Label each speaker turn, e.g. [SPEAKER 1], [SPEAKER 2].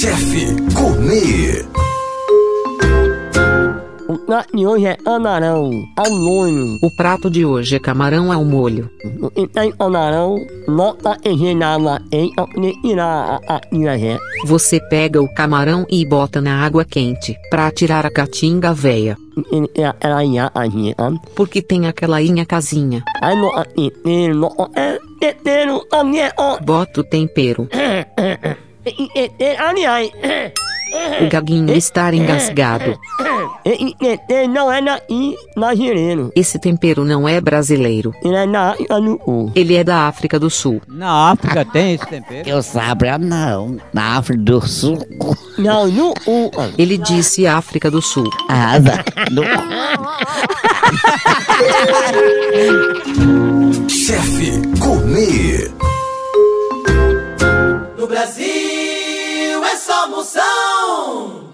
[SPEAKER 1] Chefe Gourmet.
[SPEAKER 2] O prato de hoje é camarão ao molho.
[SPEAKER 3] O prato de hoje é camarão ao molho.
[SPEAKER 2] O que tem camarão, bota água tirar a reta.
[SPEAKER 3] Você pega o camarão e bota na água quente pra tirar a catinga véia,
[SPEAKER 2] iacazinha.
[SPEAKER 3] porque tem aquela inha casinha.
[SPEAKER 2] É.
[SPEAKER 3] Bota o tempero. O gaguinho está engasgado.
[SPEAKER 2] esse tempero não é brasileiro.
[SPEAKER 3] Esse tempero não é brasileiro.
[SPEAKER 2] Ele é da África do Sul.
[SPEAKER 3] Ele é da África do Sul.
[SPEAKER 4] Na África tem esse tempero?
[SPEAKER 5] Eu saiba não. Na África do Sul.
[SPEAKER 2] Não, no U.
[SPEAKER 3] Ele disse África do Sul.
[SPEAKER 5] Asa. No...
[SPEAKER 1] Chefe
[SPEAKER 6] Somos são.